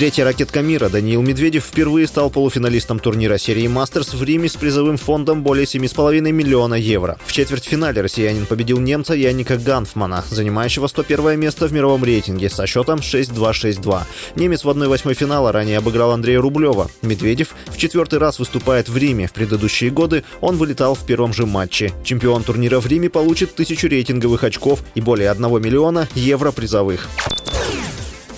Третья ракетка мира Даниил Медведев впервые стал полуфиналистом турнира серии «Мастерс» в Риме с призовым фондом более 7,5 миллиона евро. В четвертьфинале россиянин победил немца Яника Ганфмана, занимающего 101 место в мировом рейтинге со счетом 6-2-6-2. Немец в 1-8 финала ранее обыграл Андрея Рублева. Медведев в четвертый раз выступает в Риме. В предыдущие годы он вылетал в первом же матче. Чемпион турнира в Риме получит тысячу рейтинговых очков и более 1 миллиона евро призовых.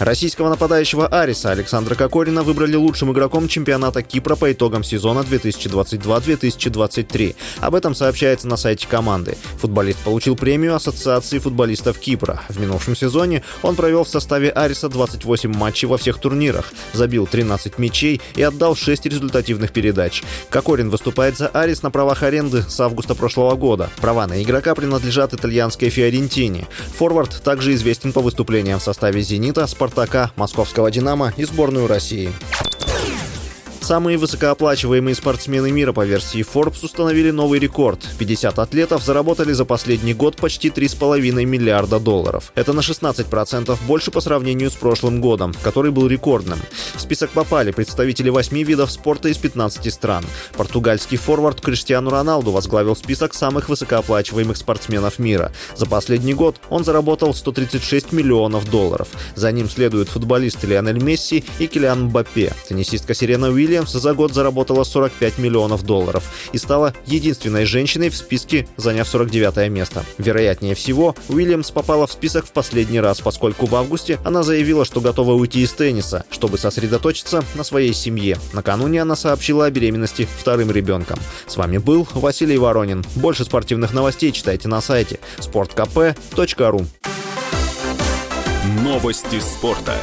Российского нападающего Ариса Александра Кокорина выбрали лучшим игроком чемпионата Кипра по итогам сезона 2022-2023. Об этом сообщается на сайте команды. Футболист получил премию Ассоциации футболистов Кипра. В минувшем сезоне он провел в составе Ариса 28 матчей во всех турнирах, забил 13 мячей и отдал 6 результативных передач. Кокорин выступает за Арис на правах аренды с августа прошлого года. Права на игрока принадлежат итальянской Фиорентине. Форвард также известен по выступлениям в составе «Зенита», «Спартака» «Спартака», московского «Динамо» и сборную России. Самые высокооплачиваемые спортсмены мира по версии Forbes установили новый рекорд. 50 атлетов заработали за последний год почти 3,5 миллиарда долларов. Это на 16% больше по сравнению с прошлым годом, который был рекордным. В список попали представители 8 видов спорта из 15 стран. Португальский форвард Криштиану Роналду возглавил список самых высокооплачиваемых спортсменов мира. За последний год он заработал 136 миллионов долларов. За ним следуют футболисты Лионель Месси и Килиан Мбаппе. Теннисистка Сирена Уильямс Уильямс за год заработала 45 миллионов долларов и стала единственной женщиной в списке, заняв 49 место. Вероятнее всего, Уильямс попала в список в последний раз, поскольку в августе она заявила, что готова уйти из тенниса, чтобы сосредоточиться на своей семье. Накануне она сообщила о беременности вторым ребенком. С вами был Василий Воронин. Больше спортивных новостей читайте на сайте sportkp.ru Новости спорта.